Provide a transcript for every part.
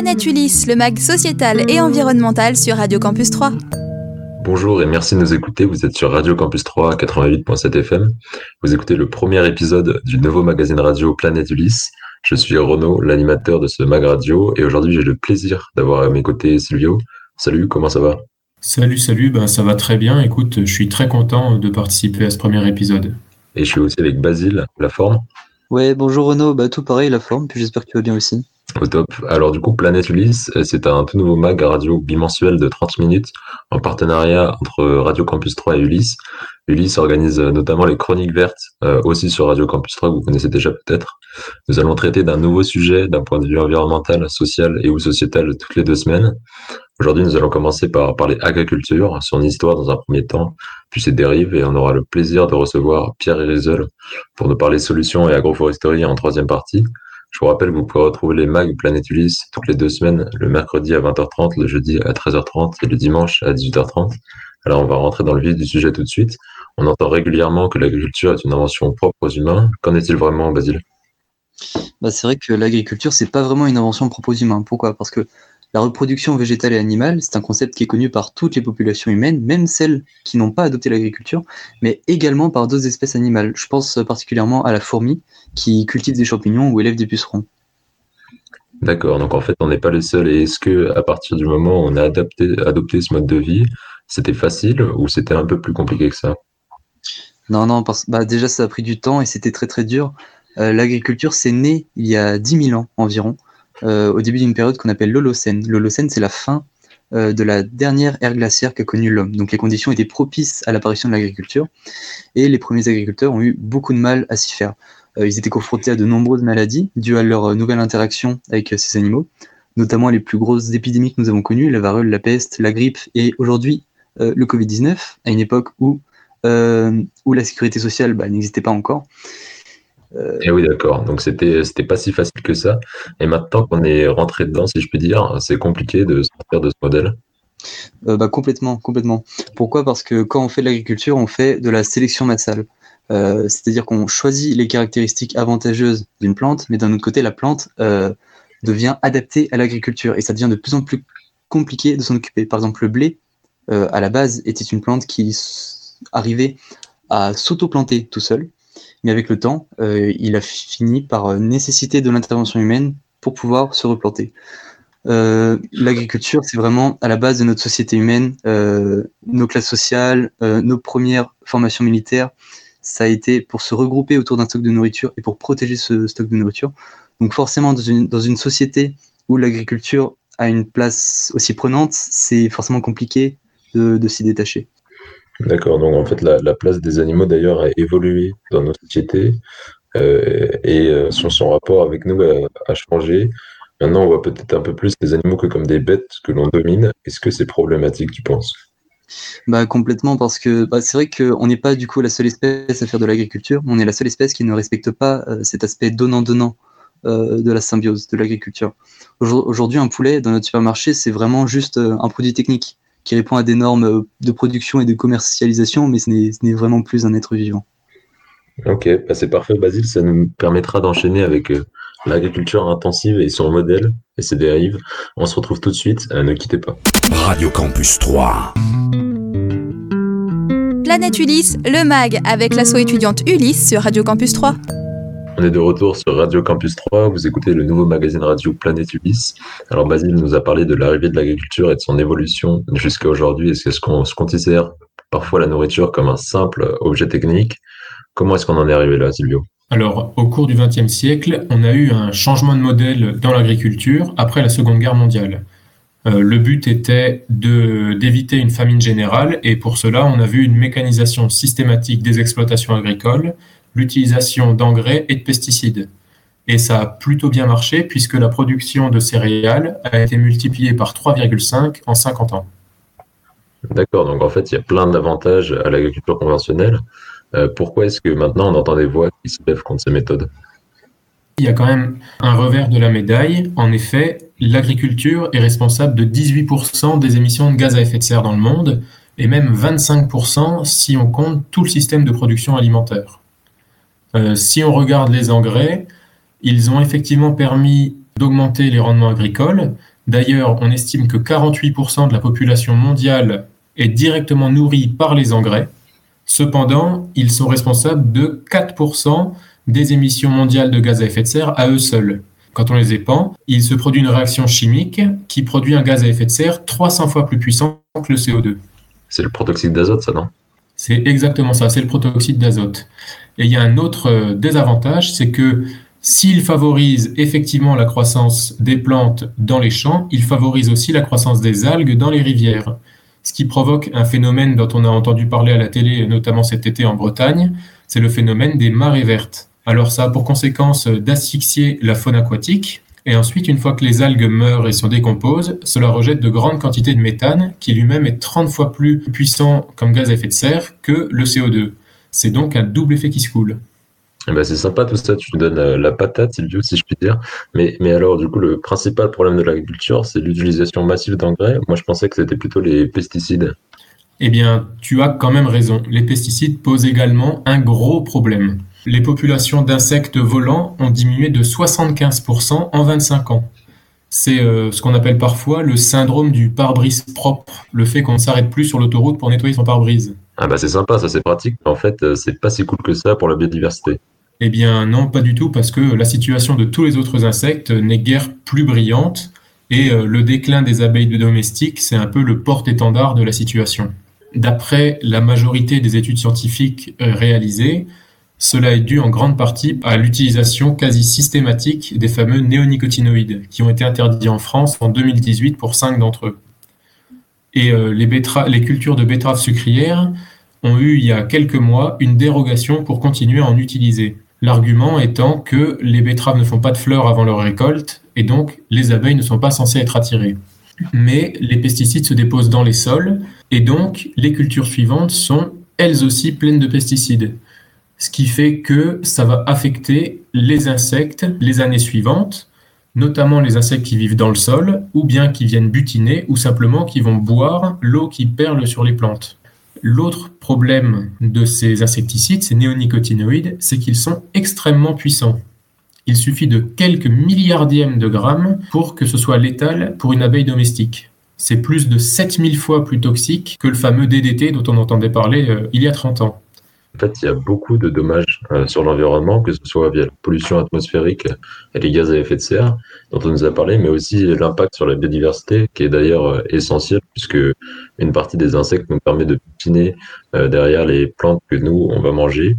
Planète Ulysse, le mag sociétal et environnemental sur Radio Campus 3. Bonjour et merci de nous écouter. Vous êtes sur Radio Campus 3 88.7 FM. Vous écoutez le premier épisode du nouveau magazine radio Planète Ulysse. Je suis Renaud, l'animateur de ce mag radio, et aujourd'hui j'ai le plaisir d'avoir à mes côtés Silvio. Salut, comment ça va? Salut, salut, ben, ça va très bien. Écoute, je suis très content de participer à ce premier épisode. Et je suis aussi avec Basile, la forme. Ouais, bonjour Renaud, bah, tout pareil, la forme, puis j'espère que tu vas bien aussi. Au top. Alors du coup, Planète Ulysse, c'est un tout nouveau mag radio bimensuel de 30 minutes en partenariat entre Radio Campus 3 et Ulysse. Ulysse organise notamment les chroniques vertes, euh, aussi sur Radio Campus 3, que vous connaissez déjà peut-être. Nous allons traiter d'un nouveau sujet d'un point de vue environnemental, social et ou sociétal toutes les deux semaines. Aujourd'hui, nous allons commencer par parler agriculture, son histoire dans un premier temps, puis ses dérives, et on aura le plaisir de recevoir Pierre Irizel pour nous parler solutions et agroforesterie en troisième partie. Je vous rappelle vous pouvez retrouver les mags Planète Ulysse toutes les deux semaines, le mercredi à 20h30, le jeudi à 13h30 et le dimanche à 18h30. Alors on va rentrer dans le vif du sujet tout de suite. On entend régulièrement que l'agriculture est une invention propre aux humains. Qu'en est-il vraiment, Basile? Bah, C'est vrai que l'agriculture, c'est pas vraiment une invention propre aux humains. Pourquoi? Parce que la reproduction végétale et animale, c'est un concept qui est connu par toutes les populations humaines, même celles qui n'ont pas adopté l'agriculture, mais également par d'autres espèces animales. Je pense particulièrement à la fourmi, qui cultive des champignons ou élève des pucerons. D'accord, donc en fait, on n'est pas les seuls. Et est-ce que à partir du moment où on a adapté, adopté ce mode de vie, c'était facile ou c'était un peu plus compliqué que ça? Non, non, parce, bah, déjà ça a pris du temps et c'était très très dur. Euh, l'agriculture, c'est né il y a 10 000 ans environ. Euh, au début d'une période qu'on appelle l'Holocène. L'Holocène, c'est la fin euh, de la dernière ère glaciaire qu'a connue l'homme. Donc les conditions étaient propices à l'apparition de l'agriculture et les premiers agriculteurs ont eu beaucoup de mal à s'y faire. Euh, ils étaient confrontés à de nombreuses maladies dues à leur nouvelle interaction avec ces animaux, notamment les plus grosses épidémies que nous avons connues, la varole, la peste, la grippe et aujourd'hui le Covid-19, à une époque où, où la sécurité sociale bah, n'existait pas encore. Euh, et oui, d'accord. Donc c'était c'était pas si facile que ça. Et maintenant qu'on est rentré dedans, si je puis dire, c'est compliqué de sortir de ce modèle. Euh, bah, complètement, complètement. Pourquoi? Parce que quand on fait de l'agriculture, on fait de la sélection massale. Euh, c'est-à-dire qu'on choisit les caractéristiques avantageuses d'une plante, mais d'un autre côté, la plante devient adaptée à l'agriculture et ça devient de plus en plus compliqué de s'en occuper. Par exemple, le blé, à la base, était une plante qui arrivait à s'auto-planter tout seul, mais avec le temps, euh, il a fini par euh, nécessiter de l'intervention humaine pour pouvoir se replanter. Euh, l'agriculture, c'est vraiment à la base de notre société humaine, nos classes sociales, nos premières formations militaires. Ça a été pour se regrouper autour d'un stock de nourriture et pour protéger ce stock de nourriture. Donc forcément, dans une, société où l'agriculture a une place aussi prenante, c'est forcément compliqué de s'y détacher. D'accord, donc en fait la, place des animaux d'ailleurs a évolué dans nos sociétés euh, et euh, son, rapport avec nous a, changé. Maintenant on voit peut-être un peu plus les animaux que comme des bêtes que l'on domine. Est-ce que c'est problématique tu penses? Bah, complètement parce que bah, c'est vrai qu'on n'est pas du coup la seule espèce à faire de l'agriculture, on est la seule espèce qui ne respecte pas euh, cet aspect donnant-donnant de la symbiose de l'agriculture. Aujourd'hui un poulet dans notre supermarché c'est vraiment juste un produit technique qui répond à des normes euh, de production et de commercialisation, mais ce n'est vraiment plus un être vivant. Ok, bah, c'est parfait, Basile. Ça nous permettra d'enchaîner avec euh, l'agriculture intensive et son modèle et ses dérives. On se retrouve tout de suite. Euh, ne quittez pas. Radio Campus 3. Planète Ulysse, le MAG, avec l'asso étudiante Ulysse sur Radio Campus 3. On est de retour sur Radio Campus 3. Vous écoutez le nouveau magazine radio Planète Ulysse. Alors, Basile nous a parlé de l'arrivée de l'agriculture et de son évolution jusqu'à aujourd'hui. Est-ce qu'on se considère parfois la nourriture comme un simple objet technique? Comment est-ce qu'on en est arrivé là, Silvio? Alors, au cours du XXe siècle, on a eu un changement de modèle dans l'agriculture après la Seconde Guerre mondiale. Euh, le but était d'éviter une famine générale et pour cela, on a vu une mécanisation systématique des exploitations agricoles, l'utilisation d'engrais et de pesticides. Et ça a plutôt bien marché puisque la production de céréales a été multipliée par 3,5 en 50 ans. D'accord, donc en fait, il y a plein d'avantages à l'agriculture conventionnelle. Euh, pourquoi est-ce que maintenant on entend des voix qui se lèvent contre ces méthodes? Il y a quand même un revers de la médaille. En effet, l'agriculture est responsable de 18% des émissions de gaz à effet de serre dans le monde et même 25% si on compte tout le système de production alimentaire. Euh, si on regarde les engrais, ils ont effectivement permis d'augmenter les rendements agricoles. D'ailleurs, on estime que 48% de la population mondiale est directement nourrie par les engrais. Cependant, ils sont responsables de 4% des émissions mondiales de gaz à effet de serre à eux seuls. Quand on les épand, il se produit une réaction chimique qui produit un gaz à effet de serre 300 fois plus puissant que le CO2. C'est le protoxyde d'azote, ça, non? C'est exactement ça, c'est le protoxyde d'azote. Et il y a un autre euh, désavantage, c'est que s'il favorise effectivement la croissance des plantes dans les champs, il favorise aussi la croissance des algues dans les rivières ce qui provoque un phénomène dont on a entendu parler à la télé, notamment cet été en Bretagne, c'est le phénomène des marées vertes. Alors ça a pour conséquence d'asphyxier la faune aquatique, et ensuite, une fois que les algues meurent et se décomposent, cela rejette de grandes quantités de méthane, qui lui-même est 30 fois plus puissant comme gaz à effet de serre que le CO2. C'est donc un double effet qui se coule. Eh ben, c'est sympa tout ça, tu nous donnes euh, la patate, Sylvio, si je puis dire. Mais, mais alors, du coup, le principal problème de l'agriculture, c'est l'utilisation massive d'engrais. Moi, je pensais que c'était plutôt les pesticides. Eh bien, tu as quand même raison. Les pesticides posent également un gros problème. Les populations d'insectes volants ont diminué de 75% en 25 ans. C'est euh, ce qu'on appelle parfois le syndrome du pare-brise propre, le fait qu'on ne s'arrête plus sur l'autoroute pour nettoyer son pare-brise. Ah bah c'est sympa, ça c'est pratique, mais en fait euh, c'est pas si cool que ça pour la biodiversité. Eh bien non, pas du tout, parce que la situation de tous les autres insectes n'est guère plus brillante, et euh, le déclin des abeilles de domestiques, c'est un peu le porte-étendard de la situation. D'après la majorité des études scientifiques euh, réalisées, cela est dû en grande partie à l'utilisation quasi systématique des fameux néonicotinoïdes, qui ont été interdits en France en 2018 pour cinq d'entre eux. Et euh, les, les cultures de betteraves sucrières ont eu il y a quelques mois une dérogation pour continuer à en utiliser. L'argument étant que les betteraves ne font pas de fleurs avant leur récolte et donc les abeilles ne sont pas censées être attirées. Mais les pesticides se déposent dans les sols et donc les cultures suivantes sont elles aussi pleines de pesticides. Ce qui fait que ça va affecter les insectes les années suivantes, notamment les insectes qui vivent dans le sol ou bien qui viennent butiner ou simplement qui vont boire l'eau qui perle sur les plantes. L'autre problème de ces insecticides, ces néonicotinoïdes, c'est qu'ils sont extrêmement puissants. Il suffit de quelques milliardièmes de grammes pour que ce soit létal pour une abeille domestique. C'est plus de 7000 fois plus toxique que le fameux DDT dont on entendait parler euh, il y a 30 ans. En fait, il y a beaucoup de dommages euh, sur l'environnement, que ce soit via la pollution atmosphérique et les gaz à effet de serre, dont on nous a parlé, mais aussi l'impact sur la biodiversité, qui est d'ailleurs euh, essentiel, puisque une partie des insectes nous permet de piner euh, derrière les plantes que nous, on va manger.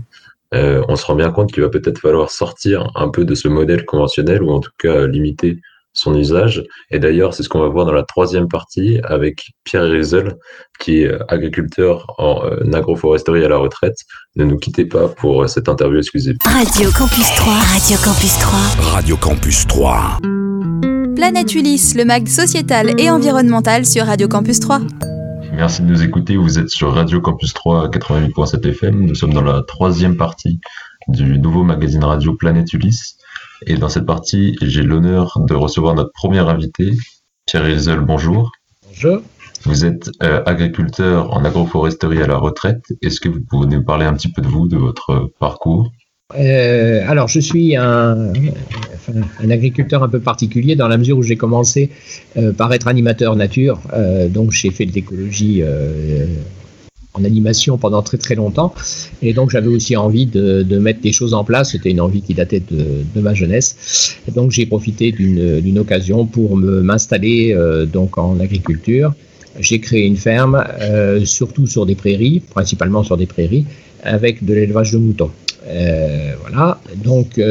on se rend bien compte qu'il va peut-être falloir sortir un peu de ce modèle conventionnel, ou en tout cas limiter son usage. Et d'ailleurs, c'est ce qu'on va voir dans la troisième partie avec Pierre Rizel, qui est agriculteur en euh, agroforesterie à la retraite. Ne nous quittez pas pour euh, cette interview exclusive. Radio Campus 3, Radio Campus 3. Radio Campus 3. Planète Ulysse, le mag sociétal et environnemental sur Radio Campus 3. Merci de nous écouter. Vous êtes sur Radio Campus 3 88.7 FM. Nous sommes dans la troisième partie du nouveau magazine radio Planète Ulysse. Et dans cette partie, j'ai l'honneur de recevoir notre premier invité, Pierre Rizel, bonjour. Bonjour. Vous êtes euh, agriculteur en agroforesterie à la retraite. Est-ce que vous pouvez nous parler un petit peu de vous, de votre parcours? Euh, alors, je suis un, un, agriculteur un peu particulier dans la mesure où j'ai commencé euh, par être animateur nature. donc, j'ai fait de l'écologie en animation pendant très très longtemps. Et donc j'avais aussi envie de, de, mettre des choses en place. C'était une envie qui datait de, de ma jeunesse. Et donc j'ai profité d'une occasion pour m'installer euh, donc en agriculture. J'ai créé une ferme, euh, surtout sur des prairies, principalement sur des prairies, avec de l'élevage de moutons. Euh, voilà. Donc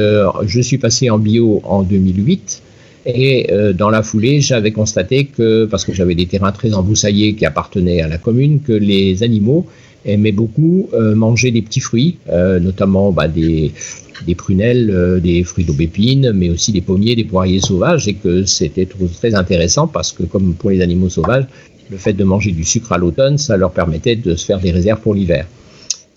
je suis passé en bio en 2008. Et euh, dans la foulée, j'avais constaté que, parce que j'avais des terrains très embroussaillés qui appartenaient à la commune, que les animaux aimaient beaucoup euh, manger des petits fruits, euh, notamment bah, des, des, prunelles, des fruits d'aubépine, mais aussi des pommiers, des poiriers sauvages, et que c'était très intéressant parce que, comme pour les animaux sauvages, le fait de manger du sucre à l'automne, ça leur permettait de se faire des réserves pour l'hiver.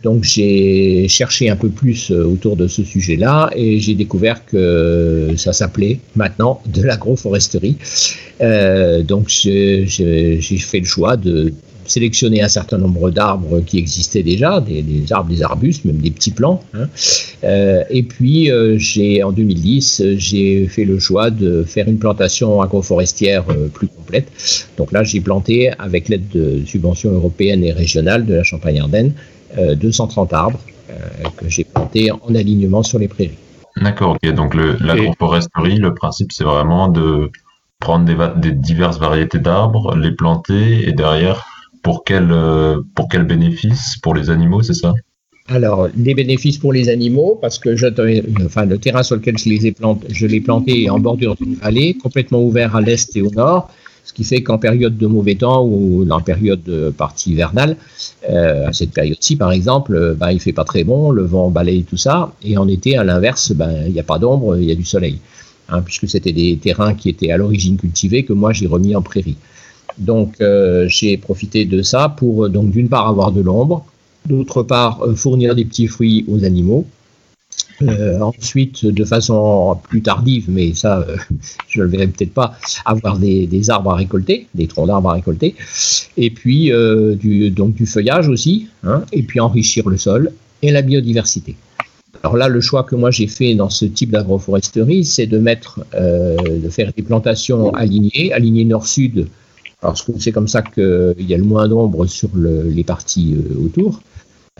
Donc j'ai cherché un peu plus euh, autour de ce sujet-là et j'ai découvert que ça s'appelait maintenant de l'agroforesterie. Euh, donc j'ai fait le choix de sélectionné un certain nombre d'arbres qui existaient déjà, des, arbres, des arbustes, même des petits plants. Hein. Euh, et puis, en 2010, j'ai fait le choix de faire une plantation agroforestière plus complète. Donc là, j'ai planté, avec l'aide de subventions européennes et régionales de la Champagne-Ardenne, 230 arbres que j'ai plantés en alignement sur les prairies. D'accord, ok. Donc l'agroforesterie, le principe, c'est vraiment de prendre des, diverses variétés d'arbres, les planter et derrière, pour quel, euh, pour quel bénéfice? Pour les animaux, c'est ça? Alors, des bénéfices pour les animaux, parce que je, enfin, le terrain sur lequel je les ai plantés, je l'ai planté en bordure d'une vallée, complètement ouvert à l'est et au nord, ce qui fait qu'en période de mauvais temps ou en période de partie hivernale, euh, à cette période-ci par exemple, euh, ben, il fait pas très bon, le vent balaye tout ça, et en été, à l'inverse, ben, il n'y a pas d'ombre, il y a du soleil. Hein, puisque c'était des terrains qui étaient à l'origine cultivés que moi j'ai remis en prairie. Donc euh, j'ai profité de ça pour donc d'une part avoir de l'ombre, d'autre part fournir des petits fruits aux animaux. Euh, ensuite, de façon plus tardive, mais ça, je ne le verrai peut-être pas, avoir des, arbres à récolter, des troncs d'arbres à récolter, et puis du, donc du feuillage aussi, hein, et puis enrichir le sol et la biodiversité. Alors là, le choix que moi j'ai fait dans ce type d'agroforesterie, c'est de mettre, euh, de faire des plantations alignées, alignées nord-sud, parce que c'est comme ça qu'il y a le moins d'ombre sur les parties euh, autour, euh,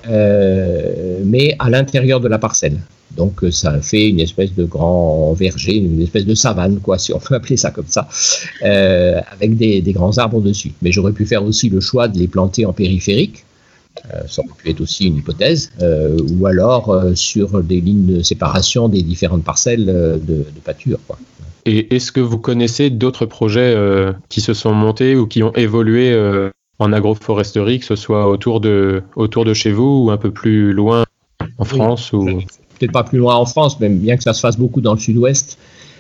mais à l'intérieur de la parcelle. Donc ça fait une espèce de grand verger, une espèce de savane, quoi, si on peut appeler ça comme ça, avec des, grands arbres dessus. Mais j'aurais pu faire aussi le choix de les planter en périphérique, euh, ça aurait pu être aussi une hypothèse, euh, ou alors euh, sur des lignes de séparation des différentes parcelles de, pâture. Et est-ce que vous connaissez d'autres projets qui se sont montés ou qui ont évolué en agroforesterie, que ce soit autour de, autour de chez vous ou un peu plus loin en France ou... Peut-être pas plus loin en France, mais bien que ça se fasse beaucoup dans le sud-ouest,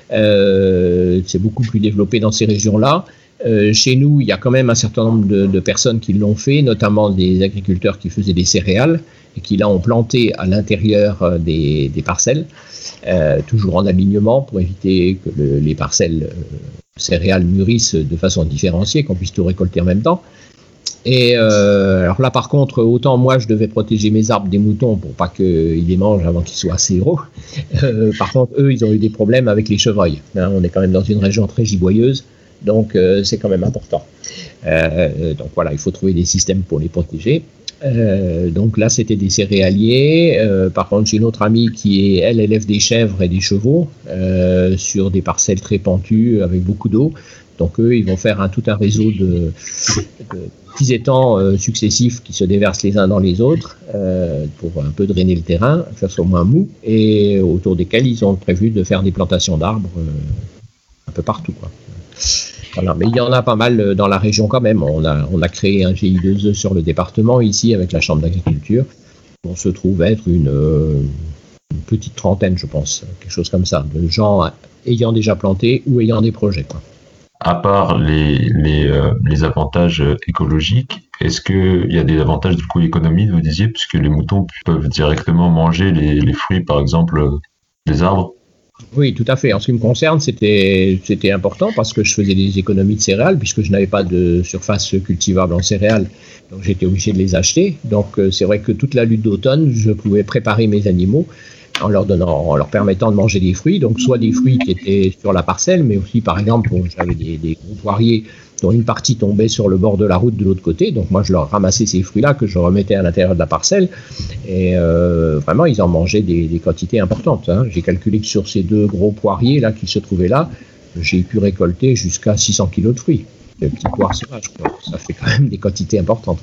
c'est beaucoup plus développé dans ces régions-là. Euh, chez nous, il y a quand même un certain nombre de, personnes qui l'ont fait, notamment des agriculteurs qui faisaient des céréales et qui là ont planté à l'intérieur euh, des, parcelles, euh, toujours en alignement pour éviter que les parcelles céréales mûrissent de façon différenciée, qu'on puisse tout récolter en même temps. Et alors là, par contre, autant moi, je devais protéger mes arbres des moutons pour pas qu'ils les mangent avant qu'ils soient assez gros. par contre, eux, ils ont eu des problèmes avec les chevreuils. Hein, on est quand même dans une région très giboyeuse. Donc euh, c'est quand même important. Euh, donc voilà, il faut trouver des systèmes pour les protéger. Euh, donc là, c'était des céréaliers. par contre, j'ai une autre amie qui est, elle, élève des chèvres et des chevaux sur des parcelles très pentues avec beaucoup d'eau. Donc eux, ils vont faire un, tout un réseau de, petits étangs successifs qui se déversent les uns dans les autres pour un peu drainer le terrain, que ça soit moins mou, et autour desquels ils ont prévu de faire des plantations d'arbres un peu partout. Mais il y en a pas mal euh, dans la région quand même. On a, créé un GI2E sur le département ici avec la Chambre d'agriculture. On se trouve être euh, une, petite trentaine, je pense, quelque chose comme ça, de gens ayant déjà planté ou ayant des projets. À part les, les, euh, avantages écologiques, est-ce qu'il y a des avantages du coup économiques, vous disiez, puisque les moutons peuvent directement manger les, les fruits, par exemple, des arbres? Oui, tout à fait. En ce qui me concerne, c'était important parce que je faisais des économies de céréales puisque je n'avais pas de surface cultivable en céréales, donc j'étais obligé de les acheter. Donc euh, c'est vrai que toute la lutte d'automne, je pouvais préparer mes animaux en leur donnant, en leur permettant de manger des fruits, donc soit des fruits qui étaient sur la parcelle, mais aussi par exemple, j'avais des, gros poiriers dont une partie tombait sur le bord de la route de l'autre côté. Donc moi, je leur ramassais ces fruits-là que je remettais à l'intérieur de la parcelle. Et euh, vraiment, ils en mangeaient des, quantités importantes. Hein. J'ai calculé que sur ces deux gros poiriers là qui se trouvaient là, j'ai pu récolter jusqu'à 600 kilos de fruits. De petits poires sauvages. Ça fait quand même des quantités importantes.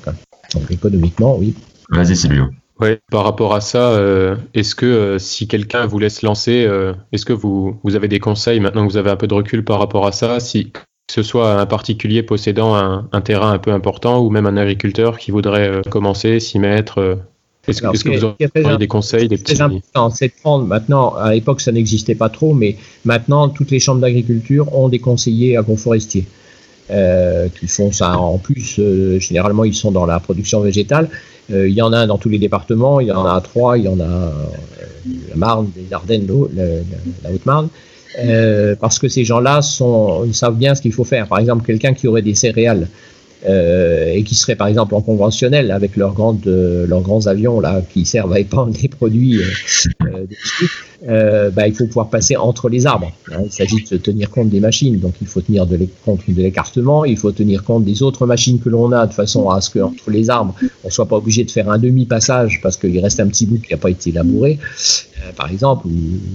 Donc économiquement, oui. Vas-y, Silvio. Oui, par rapport à ça, euh, est-ce que euh, si quelqu'un voulait se lancer, est-ce que vous, vous avez des conseils maintenant que vous avez un peu de recul par rapport à ça si, que ce soit un particulier possédant un, terrain un peu important ou même un agriculteur qui voudrait euh, commencer, s'y mettre euh, Est-ce que, vous auriez des conseils, des petits... C'est de prendre, maintenant, à l'époque ça n'existait pas trop, mais maintenant toutes les chambres d'agriculture ont des conseillers agroforestiers. Euh, qui font ça en plus, généralement ils sont dans la production végétale. il y en a dans tous les départements, il y en a trois, il y en a la Marne, les Ardennes, la Haute-Marne. Euh, parce que ces gens-là savent bien ce qu'il faut faire. Par exemple, quelqu'un qui aurait des céréales euh, et qui seraient par exemple en conventionnel avec leurs, grandes, euh, leurs grands avions là, qui servent à épandre des produits euh, euh, bah, il faut pouvoir passer entre les arbres. Hein. Il s'agit de tenir compte des machines, donc il faut tenir de compte de l'écartement, il faut tenir compte des autres machines que l'on a de façon à ce qu'entre les arbres, on soit pas obligé de faire un demi-passage parce qu'il reste un petit bout qui n'a pas été labouré, euh, par exemple, ou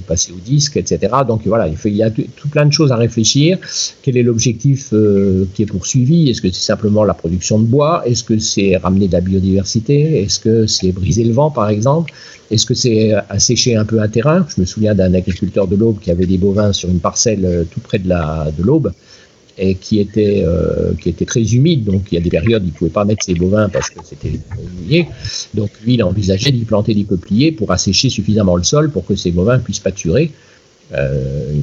passer au disque, etc. Donc voilà, il, faut, il y a tout, plein de choses à réfléchir. Quel est l'objectif euh, qui est poursuivi? Est-ce que c'est simplement la production de bois? Est-ce que c'est ramener de la biodiversité? Est-ce que c'est briser le vent, par exemple? Est-ce que c'est assécher un peu un terrain? Je me souviens d'un agriculteur de l'Aube qui avait des bovins sur une parcelle euh, tout près de la de l'Aube et qui était, euh, qui était très humide. Donc, il y a des périodes où il ne pouvait pas mettre ses bovins parce que c'était mouillé. Donc, lui, il a envisagé d'y planter des peupliers pour assécher suffisamment le sol pour que ses bovins puissent pâturer euh,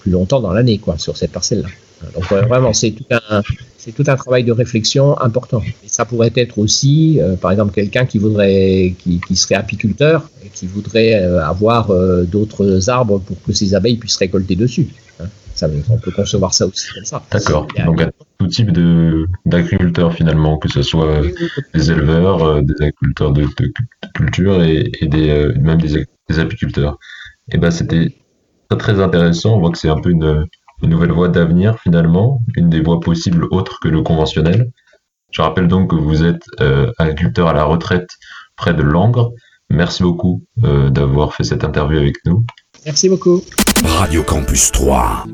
plus longtemps dans l'année, quoi, sur cette parcelle-là. Donc, vraiment, c'est tout un, c'est tout un travail de réflexion important. Et ça pourrait être aussi, euh, par exemple, quelqu'un qui voudrait, qui, qui, serait apiculteur et qui voudrait euh, avoir euh, d'autres arbres pour que ses abeilles puissent récolter dessus. Hein. Ça, on peut concevoir ça aussi comme ça. D'accord. Donc, à tout type de, d'agriculteurs finalement, que ce soit des éleveurs, des agriculteurs de, de, culture et, et des, même des, des apiculteurs. Et ben, c'était très, très intéressant. On voit que c'est un peu une, une nouvelle voie d'avenir finalement, une des voies possibles autres que le conventionnel. Je rappelle donc que vous êtes euh, agriculteur à la retraite près de Langres. Merci beaucoup euh, d'avoir fait cette interview avec nous. Merci beaucoup. Radio Campus 3.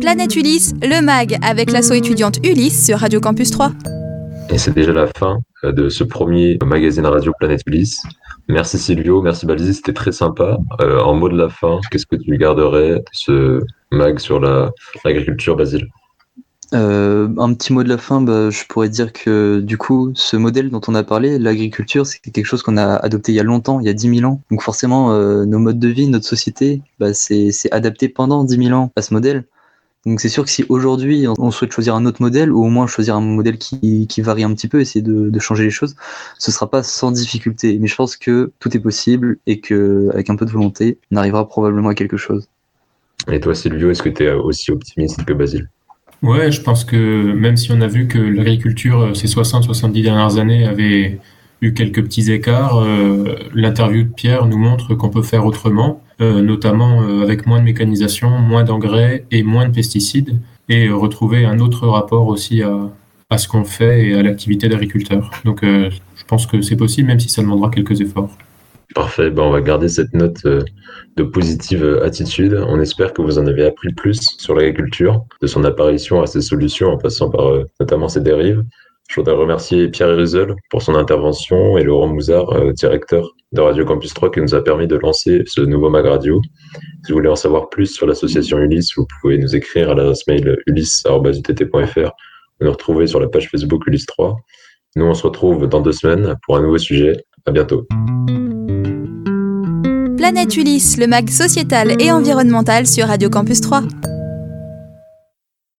Planète Ulysse, le MAG avec l'asso étudiante Ulysse sur Radio Campus 3. Et c'est déjà la fin euh, de ce premier magazine radio Planète Ulysse. Merci Silvio, merci Balzi, c'était très sympa. Euh, en mot de la fin, qu'est-ce que tu garderais de ce mag sur l'agriculture, Basile? Euh, un petit mot de la fin, bah, je pourrais dire que du coup, ce modèle dont on a parlé, l'agriculture, c'est quelque chose qu'on a adopté il y a longtemps, il y a 10 000 ans. Donc forcément, euh, nos modes de vie, notre société, bah, c'est adapté pendant 10 000 ans à ce modèle. Donc c'est sûr que si aujourd'hui on souhaite choisir un autre modèle, ou au moins choisir un modèle qui, qui varie un petit peu, essayer de, de, changer les choses, ce sera pas sans difficulté. Mais je pense que tout est possible et que avec un peu de volonté, on arrivera probablement à quelque chose. Et toi Silvio, est-ce que tu es aussi optimiste que Basile? Ouais, je pense que même si on a vu que l'agriculture euh, ces 60-70 dernières années avait eu quelques petits écarts, euh, l'interview de Pierre nous montre qu'on peut faire autrement euh, notamment euh, avec moins de mécanisation, moins d'engrais et moins de pesticides, et retrouver un autre rapport aussi à, à ce qu'on fait et à l'activité d'agriculteur. Donc euh, je pense que c'est possible, même si ça demandera quelques efforts. Parfait, ben, on va garder cette note de positive attitude. On espère que vous en avez appris plus sur l'agriculture, de son apparition à ses solutions en passant par notamment ses dérives. Je voudrais remercier Pierre Erizel pour son intervention et Laurent Mouzard, euh, directeur de Radio Campus 3, qui nous a permis de lancer ce nouveau mag radio. Si vous voulez en savoir plus sur l'association Ulysse, vous pouvez nous écrire à l'adresse mail ulysse.utt.fr ou nous retrouver sur la page Facebook Ulysse 3. Nous, on se retrouve dans deux semaines pour un nouveau sujet. À bientôt. Planète Ulysse, le mag sociétal et environnemental sur Radio Campus 3.